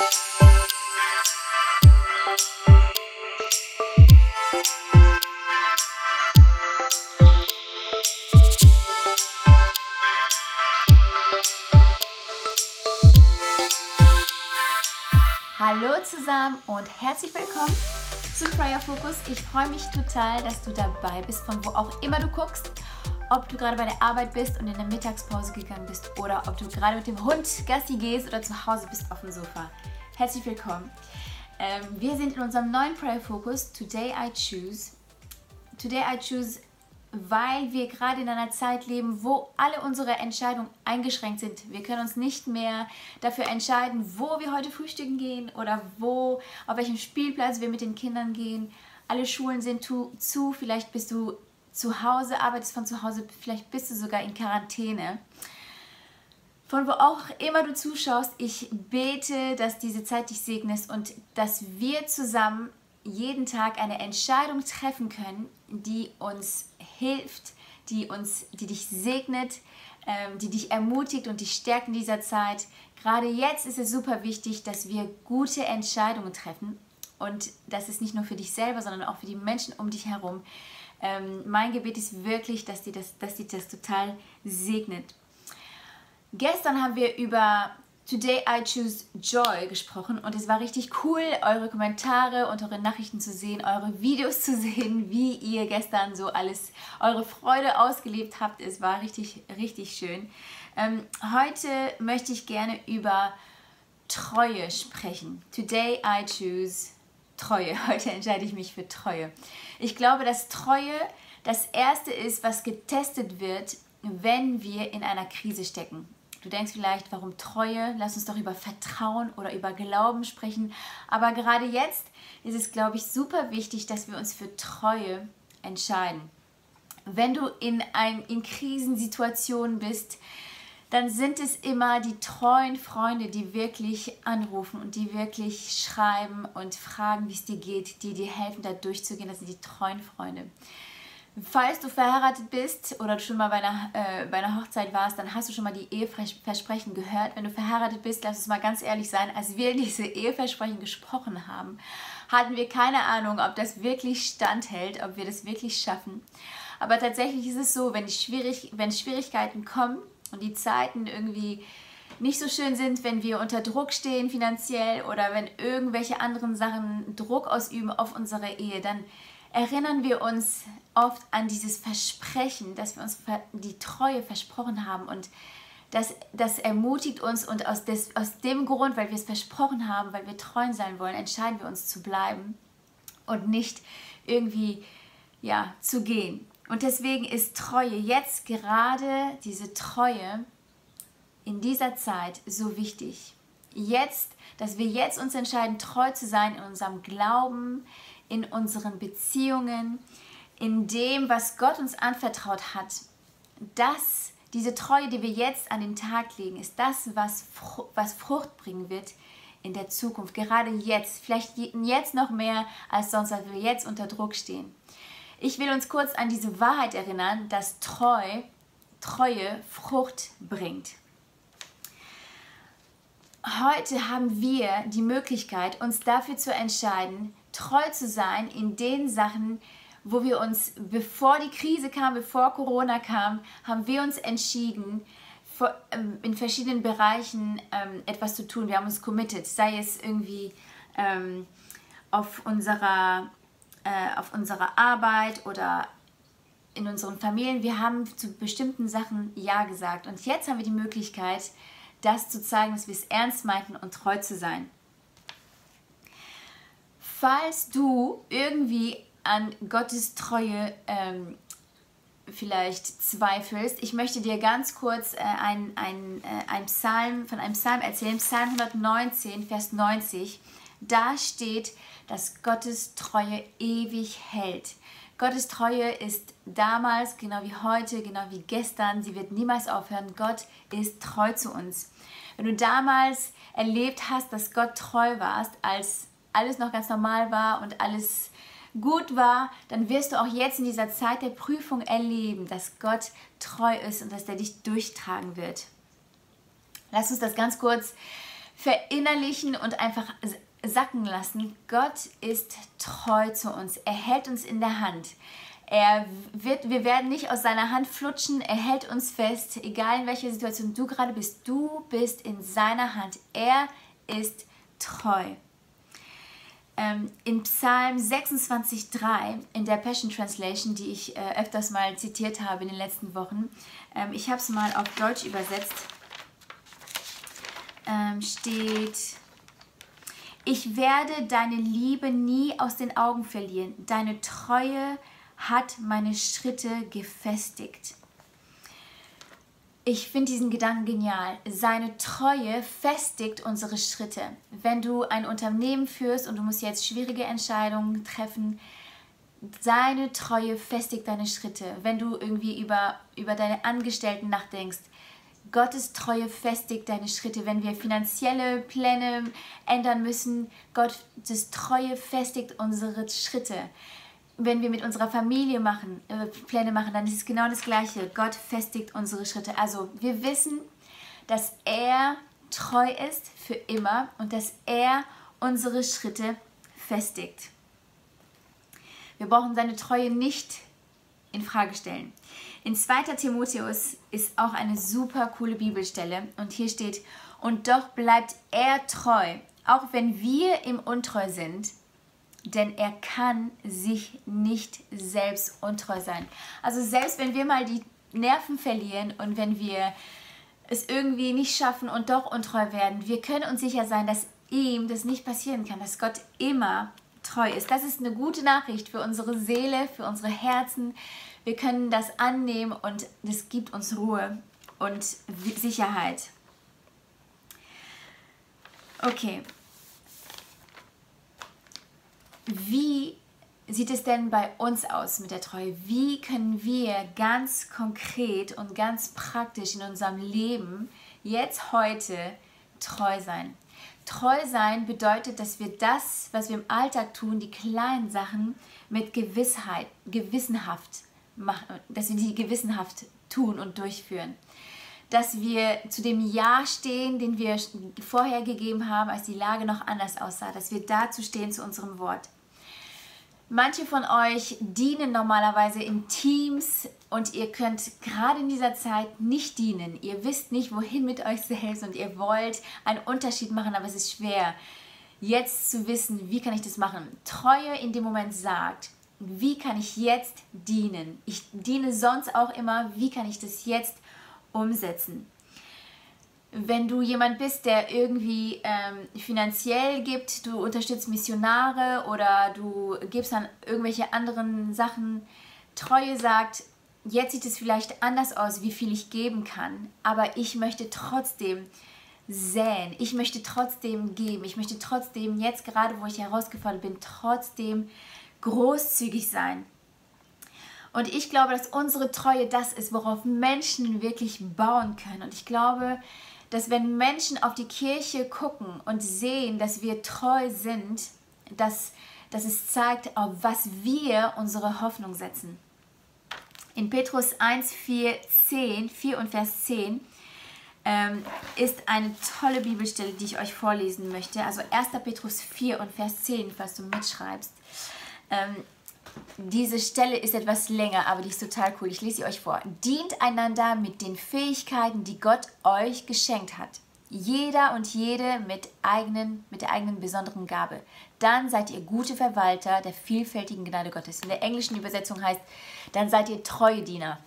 Hallo zusammen und herzlich willkommen zu Prayer Focus. Ich freue mich total, dass du dabei bist, von wo auch immer du guckst. Ob du gerade bei der Arbeit bist und in der Mittagspause gegangen bist oder ob du gerade mit dem Hund Gassi gehst oder zu Hause bist auf dem Sofa. Herzlich willkommen. Ähm, wir sind in unserem neuen Prayer Focus Today I Choose. Today I Choose weil wir gerade in einer Zeit leben, wo alle unsere Entscheidungen eingeschränkt sind. Wir können uns nicht mehr dafür entscheiden, wo wir heute frühstücken gehen oder wo, auf welchem Spielplatz wir mit den Kindern gehen. Alle Schulen sind zu, vielleicht bist du zu Hause, arbeitest von zu Hause, vielleicht bist du sogar in Quarantäne. Von wo auch immer du zuschaust, ich bete, dass diese Zeit dich segnet und dass wir zusammen jeden Tag eine Entscheidung treffen können, die uns hilft, die uns, die dich segnet, ähm, die dich ermutigt und dich stärkt in dieser Zeit. Gerade jetzt ist es super wichtig, dass wir gute Entscheidungen treffen und das ist nicht nur für dich selber, sondern auch für die Menschen um dich herum. Ähm, mein Gebet ist wirklich, dass die das, dass die das total segnet. Gestern haben wir über Today I Choose Joy gesprochen und es war richtig cool, eure Kommentare und eure Nachrichten zu sehen, eure Videos zu sehen, wie ihr gestern so alles, eure Freude ausgelebt habt. Es war richtig, richtig schön. Ähm, heute möchte ich gerne über Treue sprechen. Today I Choose Treue. Heute entscheide ich mich für Treue. Ich glaube, dass Treue das Erste ist, was getestet wird, wenn wir in einer Krise stecken. Du denkst vielleicht, warum Treue? Lass uns doch über Vertrauen oder über Glauben sprechen. Aber gerade jetzt ist es, glaube ich, super wichtig, dass wir uns für Treue entscheiden. Wenn du in, ein, in Krisensituationen bist, dann sind es immer die treuen Freunde, die wirklich anrufen und die wirklich schreiben und fragen, wie es dir geht, die dir helfen, da durchzugehen. Das sind die treuen Freunde. Falls du verheiratet bist oder schon mal bei einer, äh, bei einer Hochzeit warst, dann hast du schon mal die Eheversprechen gehört. Wenn du verheiratet bist, lass uns mal ganz ehrlich sein, als wir diese Eheversprechen gesprochen haben, hatten wir keine Ahnung, ob das wirklich standhält, ob wir das wirklich schaffen. Aber tatsächlich ist es so, wenn, Schwierig wenn Schwierigkeiten kommen und die Zeiten irgendwie nicht so schön sind, wenn wir unter Druck stehen finanziell oder wenn irgendwelche anderen Sachen Druck ausüben auf unsere Ehe, dann erinnern wir uns oft an dieses Versprechen, dass wir uns die Treue versprochen haben und das, das ermutigt uns und aus, des, aus dem Grund, weil wir es versprochen haben, weil wir treu sein wollen, entscheiden wir uns zu bleiben und nicht irgendwie ja, zu gehen. Und deswegen ist Treue jetzt gerade diese Treue in dieser Zeit so wichtig. Jetzt, dass wir jetzt uns entscheiden, treu zu sein in unserem Glauben, in unseren Beziehungen, in dem, was Gott uns anvertraut hat. Das, diese Treue, die wir jetzt an den Tag legen, ist das, was, was Frucht bringen wird in der Zukunft. Gerade jetzt, vielleicht jetzt noch mehr als sonst, weil wir jetzt unter Druck stehen. Ich will uns kurz an diese Wahrheit erinnern, dass Treu, Treue Frucht bringt. Heute haben wir die Möglichkeit, uns dafür zu entscheiden, treu zu sein in den Sachen, wo wir uns, bevor die Krise kam, bevor Corona kam, haben wir uns entschieden, ähm, in verschiedenen Bereichen ähm, etwas zu tun. Wir haben uns committed, sei es irgendwie ähm, auf, unserer, äh, auf unserer Arbeit oder in unseren Familien. Wir haben zu bestimmten Sachen Ja gesagt. Und jetzt haben wir die Möglichkeit, das zu zeigen, dass wir es ernst meinten und treu zu sein falls du irgendwie an Gottes Treue ähm, vielleicht zweifelst, ich möchte dir ganz kurz äh, ein, ein, äh, ein Psalm, von einem Psalm erzählen, Psalm 119, Vers 90. Da steht, dass Gottes Treue ewig hält. Gottes Treue ist damals, genau wie heute, genau wie gestern. Sie wird niemals aufhören. Gott ist treu zu uns. Wenn du damals erlebt hast, dass Gott treu warst, als alles noch ganz normal war und alles gut war, dann wirst du auch jetzt in dieser Zeit der Prüfung erleben, dass Gott treu ist und dass er dich durchtragen wird. Lass uns das ganz kurz verinnerlichen und einfach sacken lassen. Gott ist treu zu uns. Er hält uns in der Hand. Er wird, wir werden nicht aus seiner Hand flutschen. Er hält uns fest, egal in welcher Situation du gerade bist. Du bist in seiner Hand. Er ist treu. Ähm, in Psalm 26,3 in der Passion Translation, die ich äh, öfters mal zitiert habe in den letzten Wochen, ähm, ich habe es mal auf Deutsch übersetzt, ähm, steht, ich werde deine Liebe nie aus den Augen verlieren. Deine Treue hat meine Schritte gefestigt. Ich finde diesen Gedanken genial. Seine Treue festigt unsere Schritte. Wenn du ein Unternehmen führst und du musst jetzt schwierige Entscheidungen treffen, seine Treue festigt deine Schritte. Wenn du irgendwie über, über deine Angestellten nachdenkst, Gottes Treue festigt deine Schritte. Wenn wir finanzielle Pläne ändern müssen, Gottes Treue festigt unsere Schritte. Wenn wir mit unserer Familie machen, äh, Pläne machen, dann ist es genau das Gleiche. Gott festigt unsere Schritte. Also wir wissen, dass er treu ist für immer und dass er unsere Schritte festigt. Wir brauchen seine Treue nicht in Frage stellen. In 2. Timotheus ist auch eine super coole Bibelstelle und hier steht, und doch bleibt er treu, auch wenn wir ihm untreu sind, denn er kann sich nicht selbst untreu sein. Also selbst wenn wir mal die Nerven verlieren und wenn wir es irgendwie nicht schaffen und doch untreu werden, wir können uns sicher sein, dass ihm das nicht passieren kann, dass Gott immer treu ist. Das ist eine gute Nachricht für unsere Seele, für unsere Herzen, wir können das annehmen und das gibt uns Ruhe und Sicherheit. Okay. Wie sieht es denn bei uns aus mit der Treue? Wie können wir ganz konkret und ganz praktisch in unserem Leben jetzt heute treu sein? Treu sein bedeutet, dass wir das, was wir im Alltag tun, die kleinen Sachen mit Gewissheit, gewissenhaft machen, dass wir die gewissenhaft tun und durchführen. Dass wir zu dem Ja stehen, den wir vorher gegeben haben, als die Lage noch anders aussah. Dass wir dazu stehen zu unserem Wort. Manche von euch dienen normalerweise in Teams und ihr könnt gerade in dieser Zeit nicht dienen. Ihr wisst nicht, wohin mit euch selbst und ihr wollt einen Unterschied machen, aber es ist schwer, jetzt zu wissen, wie kann ich das machen. Treue in dem Moment sagt, wie kann ich jetzt dienen? Ich diene sonst auch immer, wie kann ich das jetzt umsetzen? Wenn du jemand bist, der irgendwie ähm, finanziell gibt, du unterstützt Missionare oder du gibst an irgendwelche anderen Sachen, Treue sagt, jetzt sieht es vielleicht anders aus, wie viel ich geben kann, aber ich möchte trotzdem säen. Ich möchte trotzdem geben. Ich möchte trotzdem, jetzt gerade wo ich herausgefordert bin, trotzdem großzügig sein. Und ich glaube, dass unsere Treue das ist, worauf Menschen wirklich bauen können. Und ich glaube, dass wenn Menschen auf die Kirche gucken und sehen, dass wir treu sind, dass, dass es zeigt, auf was wir unsere Hoffnung setzen. In Petrus 1, 4, 10, 4 und Vers 10 ähm, ist eine tolle Bibelstelle, die ich euch vorlesen möchte. Also 1. Petrus 4 und Vers 10, falls du mitschreibst. Ähm, diese Stelle ist etwas länger, aber die ist total cool. Ich lese sie euch vor. Dient einander mit den Fähigkeiten, die Gott euch geschenkt hat. Jeder und jede mit, eigenen, mit der eigenen besonderen Gabe. Dann seid ihr gute Verwalter der vielfältigen Gnade Gottes. In der englischen Übersetzung heißt, dann seid ihr treue Diener.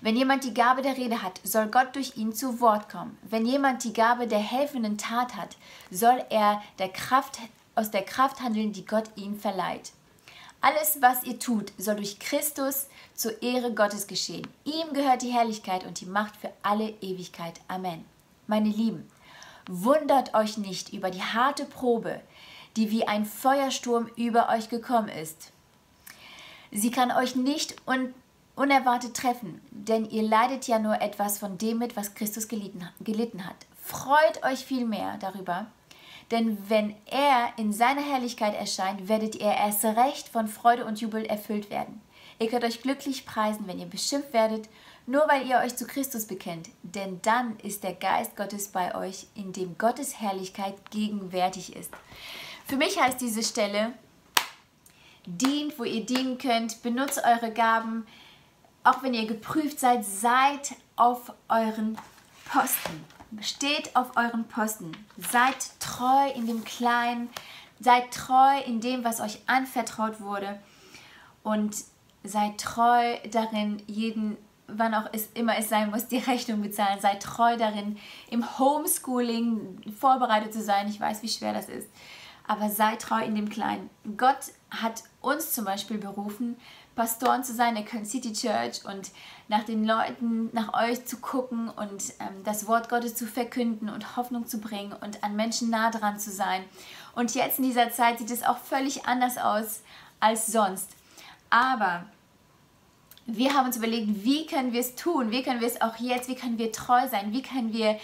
Wenn jemand die Gabe der Rede hat, soll Gott durch ihn zu Wort kommen. Wenn jemand die Gabe der helfenden Tat hat, soll er der Kraft aus der Kraft handeln, die Gott ihm verleiht. Alles, was ihr tut, soll durch Christus zur Ehre Gottes geschehen. Ihm gehört die Herrlichkeit und die Macht für alle Ewigkeit. Amen. Meine Lieben, wundert euch nicht über die harte Probe, die wie ein Feuersturm über euch gekommen ist. Sie kann euch nicht un unerwartet treffen, denn ihr leidet ja nur etwas von dem mit, was Christus gelitten, gelitten hat. Freut euch vielmehr darüber, denn wenn er in seiner Herrlichkeit erscheint, werdet ihr erst recht von Freude und Jubel erfüllt werden. Ihr könnt euch glücklich preisen, wenn ihr beschimpft werdet nur weil ihr euch zu Christus bekennt, denn dann ist der Geist Gottes bei euch, in dem Gottes Herrlichkeit gegenwärtig ist. Für mich heißt diese Stelle, dient, wo ihr dienen könnt, benutzt eure Gaben, auch wenn ihr geprüft seid, seid auf euren Posten. Steht auf euren Posten. Seid treu in dem Kleinen. Seid treu in dem, was euch anvertraut wurde. Und seid treu darin, jeden, wann auch es immer es sein muss, die Rechnung bezahlen. Seid treu darin, im Homeschooling vorbereitet zu sein. Ich weiß, wie schwer das ist. Aber seid treu in dem Kleinen. Gott hat uns zum Beispiel berufen, Pastoren zu sein der Köln City Church und nach den Leuten, nach euch zu gucken und ähm, das Wort Gottes zu verkünden und Hoffnung zu bringen und an Menschen nah dran zu sein. Und jetzt in dieser Zeit sieht es auch völlig anders aus als sonst. Aber wir haben uns überlegt, wie können wir es tun? Wie können wir es auch jetzt? Wie können wir treu sein? Wie können wir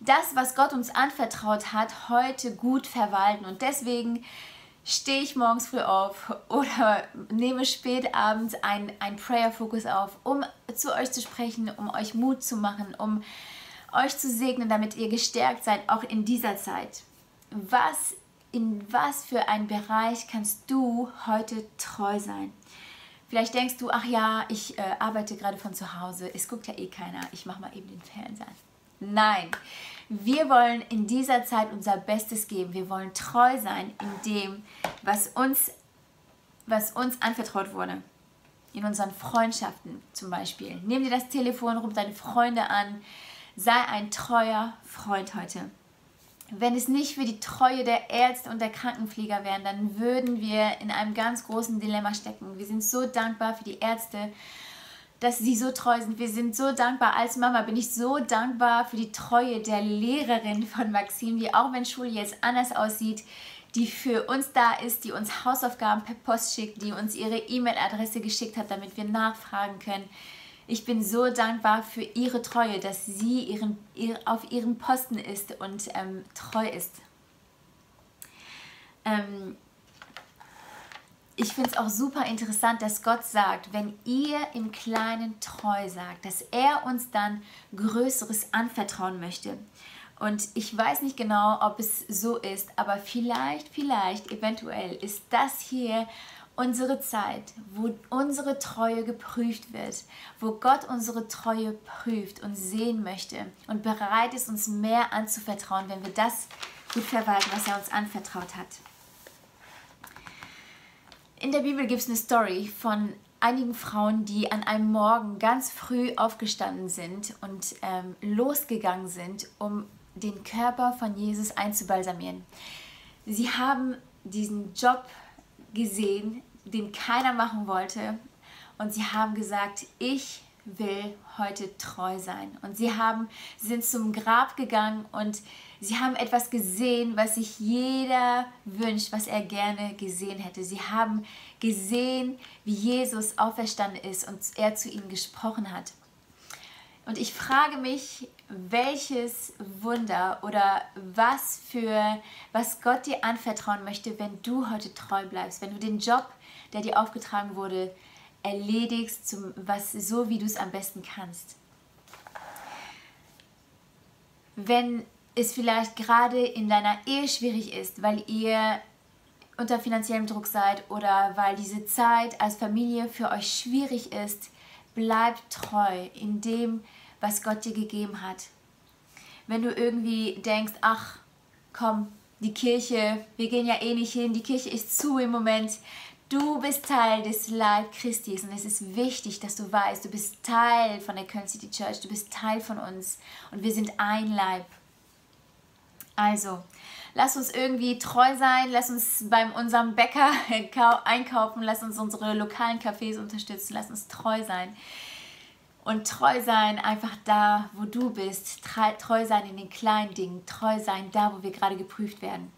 das, was Gott uns anvertraut hat, heute gut verwalten? Und deswegen stehe ich morgens früh auf oder nehme spät abends ein, ein Prayer-Fokus auf, um zu euch zu sprechen, um euch Mut zu machen, um euch zu segnen, damit ihr gestärkt seid, auch in dieser Zeit. Was, in was für ein Bereich kannst du heute treu sein? Vielleicht denkst du, ach ja, ich äh, arbeite gerade von zu Hause, es guckt ja eh keiner, ich mache mal eben den Fernseher. Nein, wir wollen in dieser Zeit unser Bestes geben. Wir wollen treu sein in dem, was uns, was uns anvertraut wurde. In unseren Freundschaften zum Beispiel. Nimm dir das Telefon, ruf deine Freunde an. Sei ein treuer Freund heute. Wenn es nicht für die Treue der Ärzte und der Krankenpfleger wären, dann würden wir in einem ganz großen Dilemma stecken. Wir sind so dankbar für die Ärzte dass sie so treu sind. Wir sind so dankbar. Als Mama bin ich so dankbar für die Treue der Lehrerin von Maxim, die auch wenn Schule jetzt anders aussieht, die für uns da ist, die uns Hausaufgaben per Post schickt, die uns ihre E-Mail-Adresse geschickt hat, damit wir nachfragen können. Ich bin so dankbar für ihre Treue, dass sie ihren, ihr, auf ihrem Posten ist und ähm, treu ist. Ähm, ich finde es auch super interessant, dass Gott sagt, wenn ihr im Kleinen treu sagt, dass er uns dann Größeres anvertrauen möchte. Und ich weiß nicht genau, ob es so ist, aber vielleicht, vielleicht, eventuell ist das hier unsere Zeit, wo unsere Treue geprüft wird, wo Gott unsere Treue prüft und sehen möchte und bereit ist, uns mehr anzuvertrauen, wenn wir das gut verwalten, was er uns anvertraut hat. In der Bibel gibt es eine Story von einigen Frauen, die an einem Morgen ganz früh aufgestanden sind und ähm, losgegangen sind, um den Körper von Jesus einzubalsamieren. Sie haben diesen Job gesehen, den keiner machen wollte, und sie haben gesagt, ich will heute treu sein. Und sie haben, sind zum Grab gegangen und sie haben etwas gesehen, was sich jeder wünscht, was er gerne gesehen hätte. Sie haben gesehen, wie Jesus auferstanden ist und er zu ihnen gesprochen hat. Und ich frage mich, welches Wunder oder was für was Gott dir anvertrauen möchte, wenn du heute treu bleibst, wenn du den Job, der dir aufgetragen wurde, erledigst, zum, was, so wie du es am besten kannst. Wenn es vielleicht gerade in deiner Ehe schwierig ist, weil ihr unter finanziellem Druck seid oder weil diese Zeit als Familie für euch schwierig ist, bleibt treu in dem, was Gott dir gegeben hat. Wenn du irgendwie denkst, ach, komm, die Kirche, wir gehen ja eh nicht hin, die Kirche ist zu im Moment, Du bist Teil des Leib Christi. Und es ist wichtig, dass du weißt, du bist Teil von der Köln City Church, du bist Teil von uns. Und wir sind ein Leib. Also, lass uns irgendwie treu sein, lass uns bei unserem Bäcker einkaufen, lass uns unsere lokalen Cafés unterstützen, lass uns treu sein. Und treu sein einfach da, wo du bist, treu sein in den kleinen Dingen, treu sein da, wo wir gerade geprüft werden.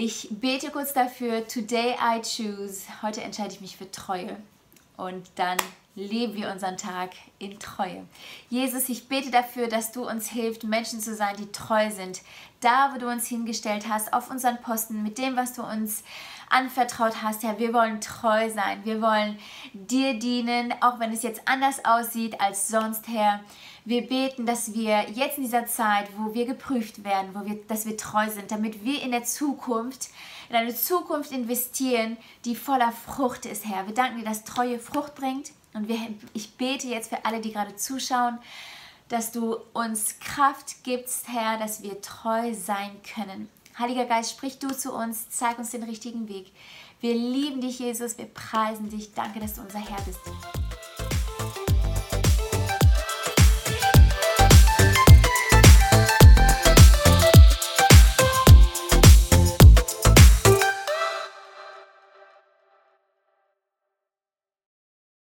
Ich bete kurz dafür, today I choose, heute entscheide ich mich für Treue. Und dann leben wir unseren Tag in Treue. Jesus, ich bete dafür, dass du uns hilfst, Menschen zu sein, die treu sind. Da, wo du uns hingestellt hast, auf unseren Posten, mit dem, was du uns anvertraut hast, Herr. Wir wollen treu sein. Wir wollen dir dienen, auch wenn es jetzt anders aussieht als sonst, Herr. Wir beten, dass wir jetzt in dieser Zeit, wo wir geprüft werden, wo wir, dass wir treu sind, damit wir in der Zukunft, in eine Zukunft investieren, die voller Frucht ist, Herr. Wir danken dir, dass Treue Frucht bringt. Und wir, ich bete jetzt für alle, die gerade zuschauen, dass du uns Kraft gibst, Herr, dass wir treu sein können. Heiliger Geist, sprich du zu uns, zeig uns den richtigen Weg. Wir lieben dich, Jesus, wir preisen dich. Danke, dass du unser Herr bist.